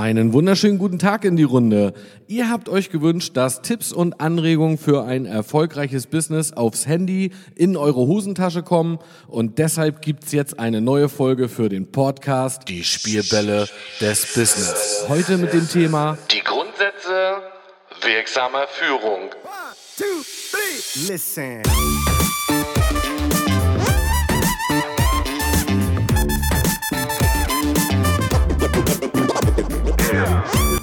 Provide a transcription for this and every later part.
Einen wunderschönen guten Tag in die Runde. Ihr habt euch gewünscht, dass Tipps und Anregungen für ein erfolgreiches Business aufs Handy in eure Hosentasche kommen und deshalb gibt's jetzt eine neue Folge für den Podcast Die Spielbälle des Business. Heute mit dem Thema Die Grundsätze wirksamer Führung. One, two, three. Listen.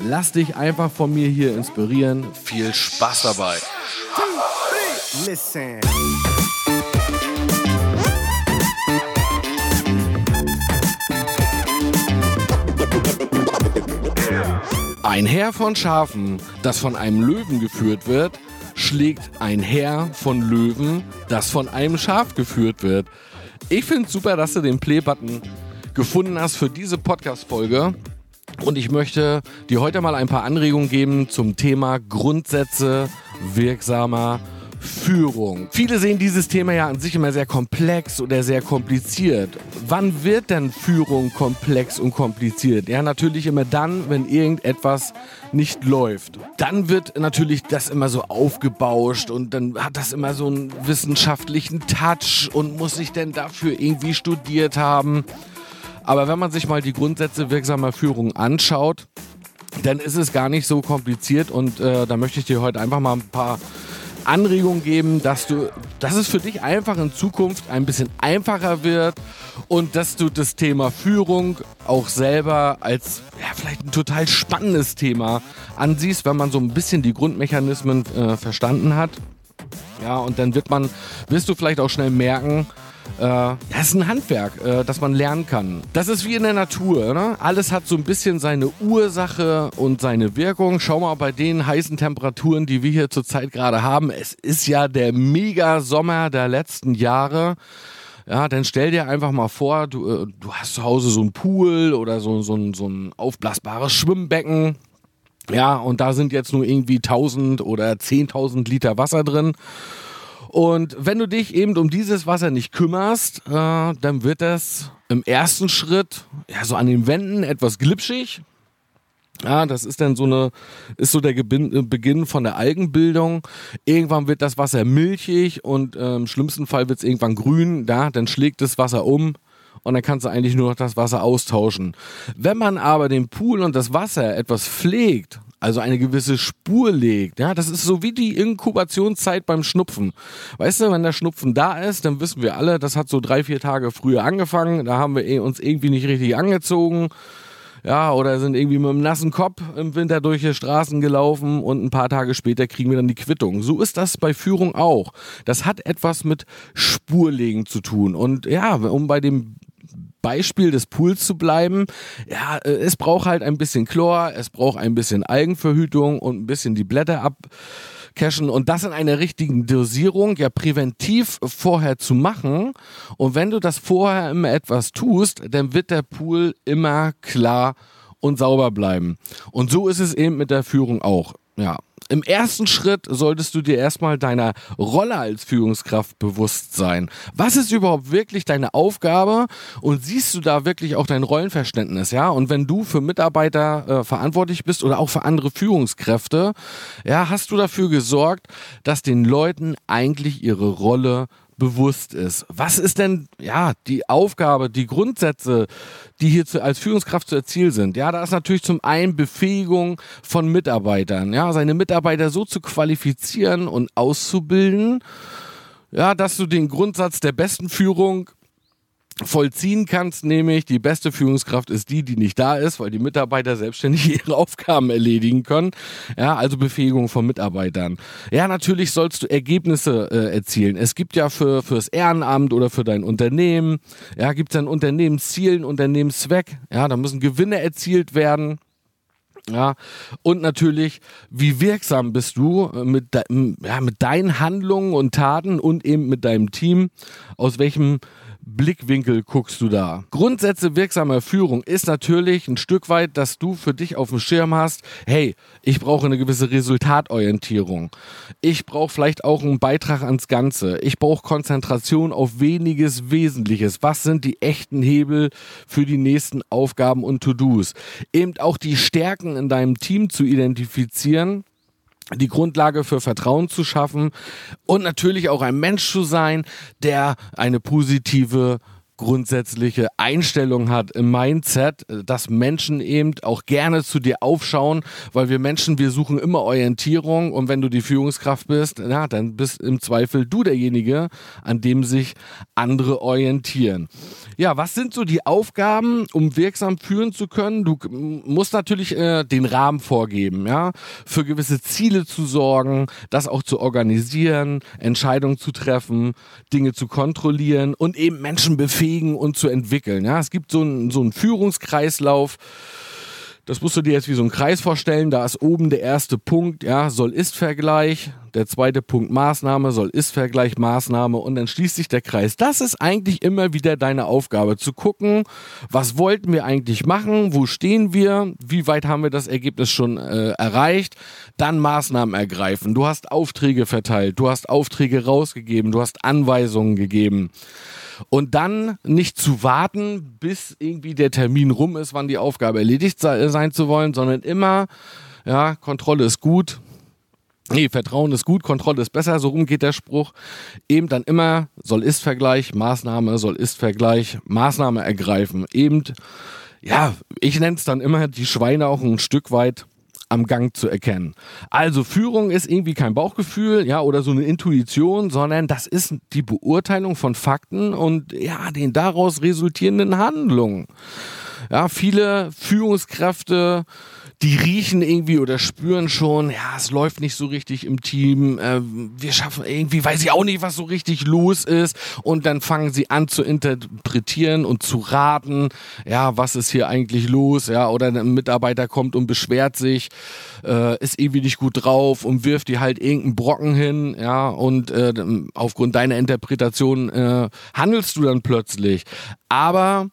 Lass dich einfach von mir hier inspirieren. Viel Spaß dabei. Listen. Ein Heer von Schafen, das von einem Löwen geführt wird, schlägt ein Heer von Löwen, das von einem Schaf geführt wird. Ich finde super, dass du den Play-Button gefunden hast für diese Podcast-Folge. Und ich möchte dir heute mal ein paar Anregungen geben zum Thema Grundsätze wirksamer Führung. Viele sehen dieses Thema ja an sich immer sehr komplex oder sehr kompliziert. Wann wird denn Führung komplex und kompliziert? Ja, natürlich immer dann, wenn irgendetwas nicht läuft. Dann wird natürlich das immer so aufgebauscht und dann hat das immer so einen wissenschaftlichen Touch und muss sich denn dafür irgendwie studiert haben. Aber wenn man sich mal die Grundsätze wirksamer Führung anschaut, dann ist es gar nicht so kompliziert und äh, da möchte ich dir heute einfach mal ein paar Anregungen geben, dass du, dass es für dich einfach in Zukunft ein bisschen einfacher wird und dass du das Thema Führung auch selber als ja, vielleicht ein total spannendes Thema ansiehst, wenn man so ein bisschen die Grundmechanismen äh, verstanden hat. Ja, und dann wird man, wirst du vielleicht auch schnell merken, äh, ja, es ist ein Handwerk, äh, das man lernen kann. Das ist wie in der Natur. Ne? Alles hat so ein bisschen seine Ursache und seine Wirkung. Schau mal bei den heißen Temperaturen, die wir hier zurzeit gerade haben. Es ist ja der Mega-Sommer der letzten Jahre. Ja, dann stell dir einfach mal vor, du, äh, du hast zu Hause so einen Pool oder so, so, ein, so ein aufblasbares Schwimmbecken. Ja, und da sind jetzt nur irgendwie 1000 oder 10.000 Liter Wasser drin. Und wenn du dich eben um dieses Wasser nicht kümmerst, äh, dann wird das im ersten Schritt ja so an den Wänden etwas glitschig. Ja, das ist dann so eine, ist so der Gebin Beginn von der Algenbildung. Irgendwann wird das Wasser milchig und äh, im schlimmsten Fall wird es irgendwann grün. Ja, dann schlägt das Wasser um und dann kannst du eigentlich nur noch das Wasser austauschen. Wenn man aber den Pool und das Wasser etwas pflegt, also eine gewisse Spur legt, ja, das ist so wie die Inkubationszeit beim Schnupfen. Weißt du, wenn der Schnupfen da ist, dann wissen wir alle, das hat so drei, vier Tage früher angefangen, da haben wir eh uns irgendwie nicht richtig angezogen. Ja, oder sind irgendwie mit einem nassen Kopf im Winter durch die Straßen gelaufen und ein paar Tage später kriegen wir dann die Quittung. So ist das bei Führung auch. Das hat etwas mit Spurlegen zu tun. Und ja, um bei dem Beispiel des Pools zu bleiben, ja, äh, es braucht halt ein bisschen Chlor, es braucht ein bisschen Algenverhütung und ein bisschen die Blätter abcashen und das in einer richtigen Dosierung, ja präventiv vorher zu machen. Und wenn du das vorher immer etwas tust, dann wird der Pool immer klar und sauber bleiben. Und so ist es eben mit der Führung auch. Ja, im ersten Schritt solltest du dir erstmal deiner Rolle als Führungskraft bewusst sein. Was ist überhaupt wirklich deine Aufgabe und siehst du da wirklich auch dein Rollenverständnis, ja? Und wenn du für Mitarbeiter äh, verantwortlich bist oder auch für andere Führungskräfte, ja, hast du dafür gesorgt, dass den Leuten eigentlich ihre Rolle bewusst ist. Was ist denn, ja, die Aufgabe, die Grundsätze, die hier zu, als Führungskraft zu erzielen sind? Ja, da ist natürlich zum einen Befähigung von Mitarbeitern, ja, seine Mitarbeiter so zu qualifizieren und auszubilden, ja, dass du den Grundsatz der besten Führung vollziehen kannst, nämlich die beste Führungskraft ist die, die nicht da ist, weil die Mitarbeiter selbstständig ihre Aufgaben erledigen können. Ja, also Befähigung von Mitarbeitern. Ja, natürlich sollst du Ergebnisse äh, erzielen. Es gibt ja für fürs Ehrenamt oder für dein Unternehmen, ja, gibt es ein Unternehmensziel, ein Unternehmenszweck. Ja, da müssen Gewinne erzielt werden. Ja, und natürlich, wie wirksam bist du äh, mit, de ja, mit deinen Handlungen und Taten und eben mit deinem Team? Aus welchem Blickwinkel guckst du da? Grundsätze wirksamer Führung ist natürlich ein Stück weit, dass du für dich auf dem Schirm hast, hey, ich brauche eine gewisse Resultatorientierung. Ich brauche vielleicht auch einen Beitrag ans Ganze. Ich brauche Konzentration auf weniges Wesentliches. Was sind die echten Hebel für die nächsten Aufgaben und To-Dos? Eben auch die Stärken in deinem Team zu identifizieren die Grundlage für Vertrauen zu schaffen und natürlich auch ein Mensch zu sein, der eine positive grundsätzliche Einstellung hat im Mindset, dass Menschen eben auch gerne zu dir aufschauen, weil wir Menschen, wir suchen immer Orientierung und wenn du die Führungskraft bist, ja, dann bist im Zweifel du derjenige, an dem sich andere orientieren. Ja, was sind so die Aufgaben, um wirksam führen zu können? Du musst natürlich äh, den Rahmen vorgeben, ja, für gewisse Ziele zu sorgen, das auch zu organisieren, Entscheidungen zu treffen, Dinge zu kontrollieren und eben Menschen befähigen und zu entwickeln. Ja, es gibt so einen so einen Führungskreislauf das musst du dir jetzt wie so ein Kreis vorstellen. Da ist oben der erste Punkt, ja, Soll-Ist-Vergleich. Der zweite Punkt Maßnahme, Soll-Ist-Vergleich, Maßnahme und dann schließt sich der Kreis. Das ist eigentlich immer wieder deine Aufgabe, zu gucken, was wollten wir eigentlich machen, wo stehen wir, wie weit haben wir das Ergebnis schon äh, erreicht, dann Maßnahmen ergreifen. Du hast Aufträge verteilt, du hast Aufträge rausgegeben, du hast Anweisungen gegeben. Und dann nicht zu warten, bis irgendwie der Termin rum ist, wann die Aufgabe erledigt sein zu wollen, sondern immer, ja, Kontrolle ist gut. Nee, Vertrauen ist gut, Kontrolle ist besser, so rum geht der Spruch. Eben dann immer Soll-Ist-Vergleich, Maßnahme, Soll-Ist-Vergleich, Maßnahme ergreifen. Eben, ja, ich nenne es dann immer die Schweine auch ein Stück weit am Gang zu erkennen. Also Führung ist irgendwie kein Bauchgefühl, ja, oder so eine Intuition, sondern das ist die Beurteilung von Fakten und ja, den daraus resultierenden Handlungen. Ja, viele Führungskräfte die riechen irgendwie oder spüren schon, ja, es läuft nicht so richtig im Team, äh, wir schaffen irgendwie, weiß ich auch nicht, was so richtig los ist und dann fangen sie an zu interpretieren und zu raten, ja, was ist hier eigentlich los, ja, oder ein Mitarbeiter kommt und beschwert sich, äh, ist irgendwie nicht gut drauf und wirft dir halt irgendeinen Brocken hin, ja, und äh, aufgrund deiner Interpretation äh, handelst du dann plötzlich. Aber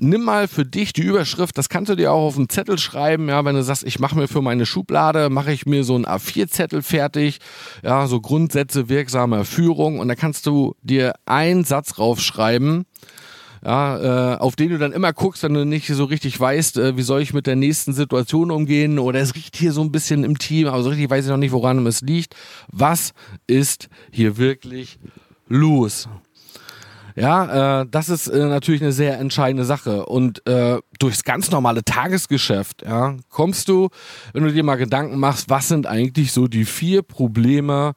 nimm mal für dich die Überschrift, das kannst du dir auch auf einen Zettel schreiben, ja, wenn du sagst, ich mache mir für meine Schublade, mache ich mir so einen A4-Zettel fertig, ja, so Grundsätze wirksamer Führung und da kannst du dir einen Satz raufschreiben, ja, äh, auf den du dann immer guckst, wenn du nicht so richtig weißt, äh, wie soll ich mit der nächsten Situation umgehen oder es riecht hier so ein bisschen im Team, aber so richtig weiß ich noch nicht, woran es liegt. Was ist hier wirklich los? Ja, äh, das ist äh, natürlich eine sehr entscheidende Sache. Und äh, durchs ganz normale Tagesgeschäft, ja, kommst du, wenn du dir mal Gedanken machst, was sind eigentlich so die vier Probleme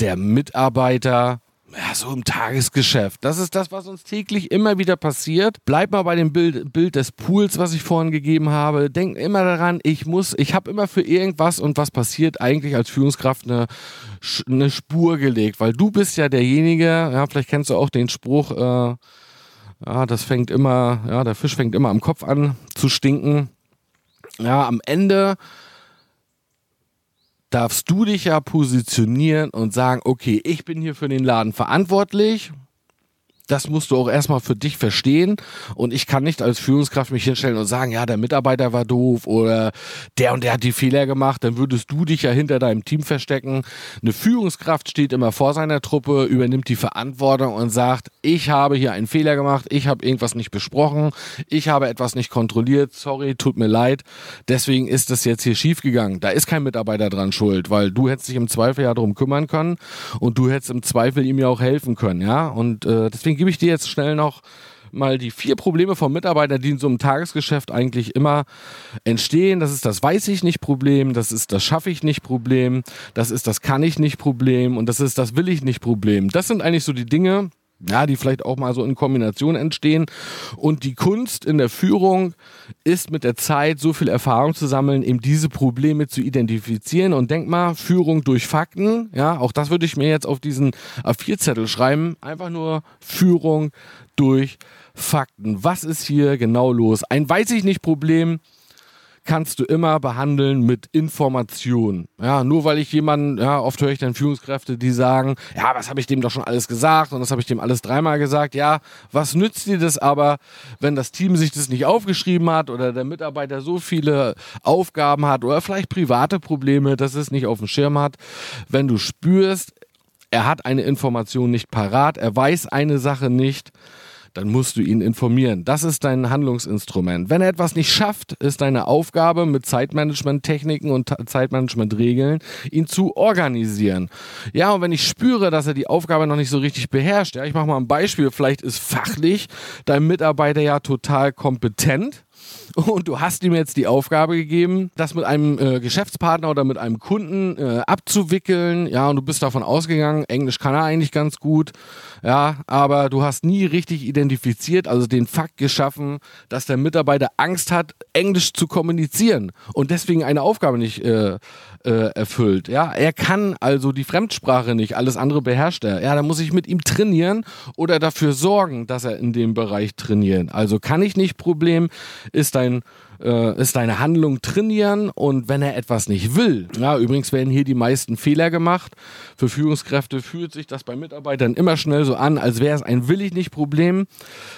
der Mitarbeiter ja, so im Tagesgeschäft. Das ist das, was uns täglich immer wieder passiert. Bleib mal bei dem Bild, Bild des Pools, was ich vorhin gegeben habe. Denk immer daran, ich muss, ich habe immer für irgendwas und was passiert eigentlich als Führungskraft eine, eine Spur gelegt, weil du bist ja derjenige, ja, vielleicht kennst du auch den Spruch, äh, ja, das fängt immer, ja, der Fisch fängt immer am Kopf an zu stinken. Ja, am Ende darfst du dich ja positionieren und sagen, okay, ich bin hier für den Laden verantwortlich das musst du auch erstmal für dich verstehen. Und ich kann nicht als Führungskraft mich hinstellen und sagen, ja, der Mitarbeiter war doof oder der und der hat die Fehler gemacht. Dann würdest du dich ja hinter deinem Team verstecken. Eine Führungskraft steht immer vor seiner Truppe, übernimmt die Verantwortung und sagt, ich habe hier einen Fehler gemacht, ich habe irgendwas nicht besprochen, ich habe etwas nicht kontrolliert, sorry, tut mir leid. Deswegen ist das jetzt hier schiefgegangen. Da ist kein Mitarbeiter dran schuld, weil du hättest dich im Zweifel ja darum kümmern können und du hättest im Zweifel ihm ja auch helfen können, ja. Und äh, deswegen gebe ich dir jetzt schnell noch mal die vier Probleme vom Mitarbeiter, die in so einem Tagesgeschäft eigentlich immer entstehen. Das ist das weiß ich nicht Problem, das ist das schaffe ich nicht Problem, das ist das kann ich nicht Problem und das ist das will ich nicht Problem. Das sind eigentlich so die Dinge, ja, die vielleicht auch mal so in Kombination entstehen. Und die Kunst in der Führung ist mit der Zeit so viel Erfahrung zu sammeln, eben diese Probleme zu identifizieren. Und denk mal, Führung durch Fakten, ja, auch das würde ich mir jetzt auf diesen A4-Zettel schreiben. Einfach nur Führung durch Fakten. Was ist hier genau los? Ein weiß ich nicht Problem kannst du immer behandeln mit Information. Ja, nur weil ich jemanden, ja, oft höre ich dann Führungskräfte, die sagen, ja, was habe ich dem doch schon alles gesagt und das habe ich dem alles dreimal gesagt. Ja, was nützt dir das aber, wenn das Team sich das nicht aufgeschrieben hat oder der Mitarbeiter so viele Aufgaben hat oder vielleicht private Probleme, dass es nicht auf dem Schirm hat. Wenn du spürst, er hat eine Information nicht parat, er weiß eine Sache nicht, dann musst du ihn informieren. Das ist dein Handlungsinstrument. Wenn er etwas nicht schafft, ist deine Aufgabe mit Zeitmanagement-Techniken und Zeitmanagement-Regeln, ihn zu organisieren. Ja, und wenn ich spüre, dass er die Aufgabe noch nicht so richtig beherrscht, ja, ich mache mal ein Beispiel, vielleicht ist fachlich dein Mitarbeiter ja total kompetent, und du hast ihm jetzt die Aufgabe gegeben, das mit einem äh, Geschäftspartner oder mit einem Kunden äh, abzuwickeln. Ja, und du bist davon ausgegangen, Englisch kann er eigentlich ganz gut. Ja, aber du hast nie richtig identifiziert, also den Fakt geschaffen, dass der Mitarbeiter Angst hat, Englisch zu kommunizieren und deswegen eine Aufgabe nicht äh, äh, erfüllt. Ja, er kann also die Fremdsprache nicht, alles andere beherrscht er. Ja, da muss ich mit ihm trainieren oder dafür sorgen, dass er in dem Bereich trainiert. Also kann ich nicht Problem, ist dein äh, ist deine Handlung trainieren und wenn er etwas nicht will, ja, übrigens werden hier die meisten Fehler gemacht. Für Führungskräfte fühlt sich das bei Mitarbeitern immer schnell so an, als wäre es ein will ich nicht Problem.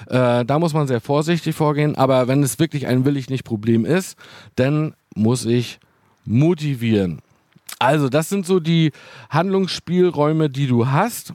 Äh, da muss man sehr vorsichtig vorgehen, aber wenn es wirklich ein will ich nicht Problem ist, dann muss ich motivieren. Also, das sind so die Handlungsspielräume, die du hast.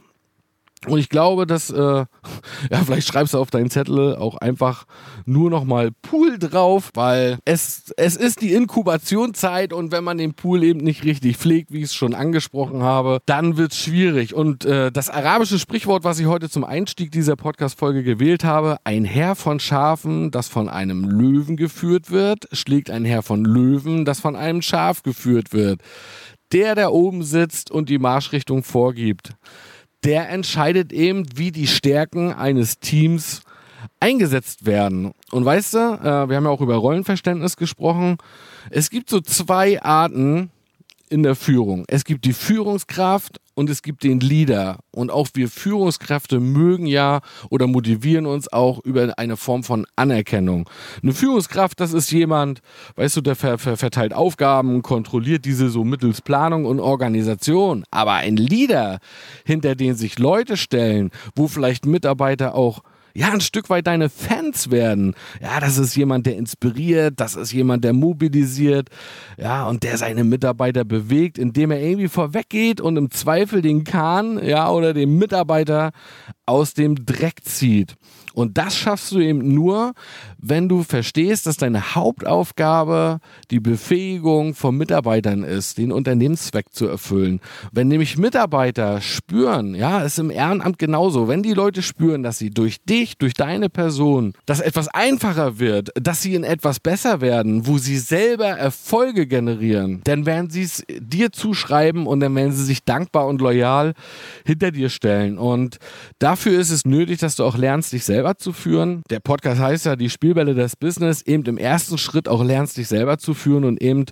Und ich glaube, dass, äh, ja, vielleicht schreibst du auf deinen Zettel auch einfach nur nochmal Pool drauf, weil es, es ist die Inkubationszeit und wenn man den Pool eben nicht richtig pflegt, wie ich es schon angesprochen habe, dann wird es schwierig. Und äh, das arabische Sprichwort, was ich heute zum Einstieg dieser Podcast-Folge gewählt habe, ein Herr von Schafen, das von einem Löwen geführt wird, schlägt ein Herr von Löwen, das von einem Schaf geführt wird. Der, der oben sitzt und die Marschrichtung vorgibt der entscheidet eben, wie die Stärken eines Teams eingesetzt werden. Und weißt du, äh, wir haben ja auch über Rollenverständnis gesprochen. Es gibt so zwei Arten in der Führung. Es gibt die Führungskraft und es gibt den Leader. Und auch wir Führungskräfte mögen ja oder motivieren uns auch über eine Form von Anerkennung. Eine Führungskraft, das ist jemand, weißt du, der ver ver verteilt Aufgaben, kontrolliert diese so mittels Planung und Organisation. Aber ein Leader, hinter den sich Leute stellen, wo vielleicht Mitarbeiter auch ja, ein Stück weit deine Fans werden. Ja, das ist jemand, der inspiriert, das ist jemand, der mobilisiert, ja, und der seine Mitarbeiter bewegt, indem er irgendwie vorweggeht und im Zweifel den Kahn, ja, oder den Mitarbeiter aus dem Dreck zieht. Und das schaffst du eben nur, wenn du verstehst, dass deine Hauptaufgabe die Befähigung von Mitarbeitern ist, den Unternehmenszweck zu erfüllen. Wenn nämlich Mitarbeiter spüren, ja, ist im Ehrenamt genauso, wenn die Leute spüren, dass sie durch dich, durch deine Person, dass etwas einfacher wird, dass sie in etwas besser werden, wo sie selber Erfolge generieren, dann werden sie es dir zuschreiben und dann werden sie sich dankbar und loyal hinter dir stellen. Und dafür ist es nötig, dass du auch lernst, dich selber selber zu führen. Der Podcast heißt ja die Spielbälle des Business. Eben im ersten Schritt auch lernst dich selber zu führen und eben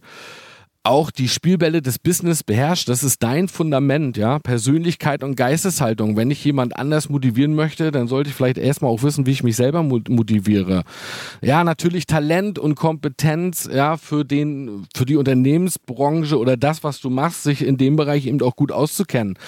auch die Spielbälle des Business beherrscht. Das ist dein Fundament, ja. Persönlichkeit und Geisteshaltung. Wenn ich jemand anders motivieren möchte, dann sollte ich vielleicht erstmal auch wissen, wie ich mich selber motiviere. Ja, natürlich Talent und Kompetenz, ja, für den, für die Unternehmensbranche oder das, was du machst, sich in dem Bereich eben auch gut auszukennen.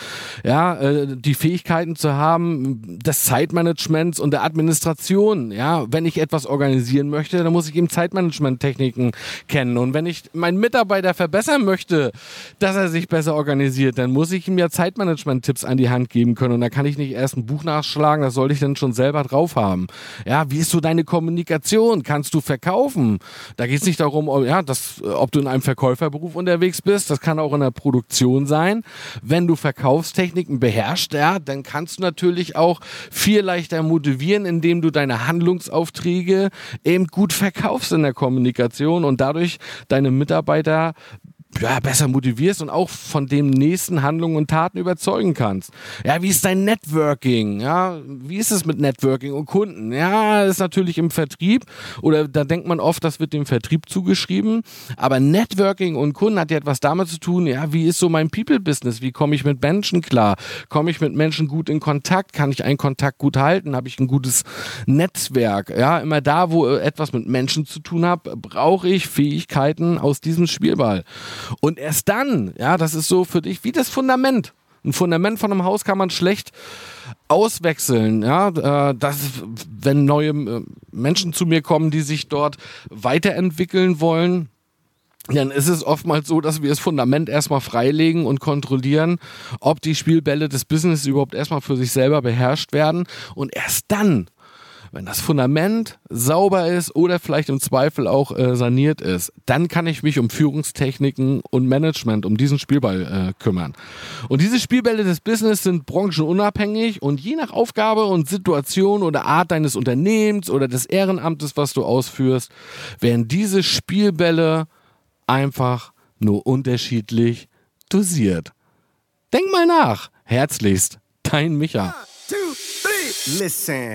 Ja, äh, die Fähigkeiten zu haben, des Zeitmanagements und der Administration. Ja, wenn ich etwas organisieren möchte, dann muss ich eben Zeitmanagement-Techniken kennen. Und wenn ich meinen Mitarbeiter verbessern möchte, dass er sich besser organisiert, dann muss ich ihm ja Zeitmanagement-Tipps an die Hand geben können. Und da kann ich nicht erst ein Buch nachschlagen, das sollte ich dann schon selber drauf haben. Ja, wie ist so deine Kommunikation? Kannst du verkaufen? Da geht es nicht darum, ja, dass, ob du in einem Verkäuferberuf unterwegs bist. Das kann auch in der Produktion sein. Wenn du Verkaufstechniken beherrschst, ja, dann kannst du natürlich auch viel leichter motivieren, indem du deine Handlungsaufträge eben gut verkaufst in der Kommunikation und dadurch deine Mitarbeiter ja, besser motivierst und auch von dem nächsten Handlungen und Taten überzeugen kannst. Ja, wie ist dein Networking? Ja, wie ist es mit Networking und Kunden? Ja, ist natürlich im Vertrieb oder da denkt man oft, das wird dem Vertrieb zugeschrieben. Aber Networking und Kunden hat ja etwas damit zu tun, ja, wie ist so mein People-Business? Wie komme ich mit Menschen klar? Komme ich mit Menschen gut in Kontakt? Kann ich einen Kontakt gut halten? Habe ich ein gutes Netzwerk? Ja, immer da, wo etwas mit Menschen zu tun habe, brauche ich Fähigkeiten aus diesem Spielball. Und erst dann, ja, das ist so für dich wie das Fundament. Ein Fundament von einem Haus kann man schlecht auswechseln, ja, äh, dass wenn neue äh, Menschen zu mir kommen, die sich dort weiterentwickeln wollen, dann ist es oftmals so, dass wir das Fundament erstmal freilegen und kontrollieren, ob die Spielbälle des Business überhaupt erstmal für sich selber beherrscht werden und erst dann wenn das Fundament sauber ist oder vielleicht im Zweifel auch äh, saniert ist, dann kann ich mich um Führungstechniken und Management, um diesen Spielball äh, kümmern. Und diese Spielbälle des Business sind branchenunabhängig und je nach Aufgabe und Situation oder Art deines Unternehmens oder des Ehrenamtes, was du ausführst, werden diese Spielbälle einfach nur unterschiedlich dosiert. Denk mal nach. Herzlichst, dein Micha. One, two, three. Listen.